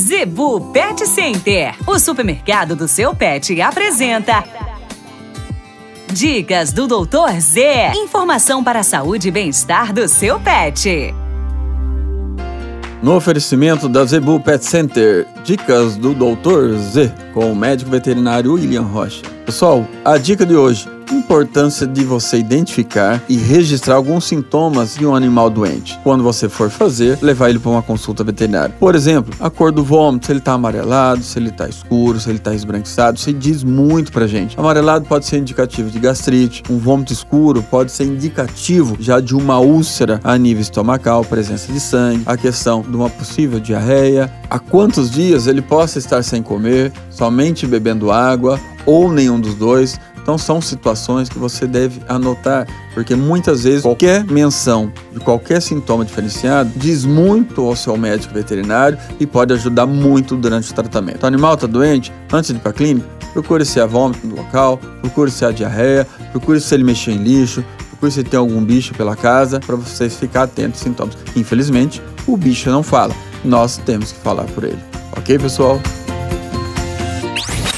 Zebu Pet Center, o supermercado do seu pet, apresenta. Dicas do Doutor Z. Informação para a saúde e bem-estar do seu pet. No oferecimento da Zebu Pet Center, dicas do Doutor Z, com o médico veterinário William Rocha. Pessoal, a dica de hoje importância de você identificar e registrar alguns sintomas de um animal doente. Quando você for fazer, levar ele para uma consulta veterinária. Por exemplo, a cor do vômito, se ele está amarelado, se ele está escuro, se ele está esbranquiçado, isso diz muito pra gente. Amarelado pode ser indicativo de gastrite, um vômito escuro pode ser indicativo já de uma úlcera a nível estomacal, presença de sangue, a questão de uma possível diarreia, há quantos dias ele possa estar sem comer, somente bebendo água ou nenhum dos dois então são situações que você deve anotar, porque muitas vezes qualquer menção de qualquer sintoma diferenciado diz muito ao seu médico veterinário e pode ajudar muito durante o tratamento. O animal está doente, antes de ir para a clínica, procure se há vômito no local, procure se há diarreia, procure se ele mexeu em lixo, procure se tem algum bicho pela casa, para você ficar atento aos sintomas. Infelizmente, o bicho não fala, nós temos que falar por ele. Ok, pessoal?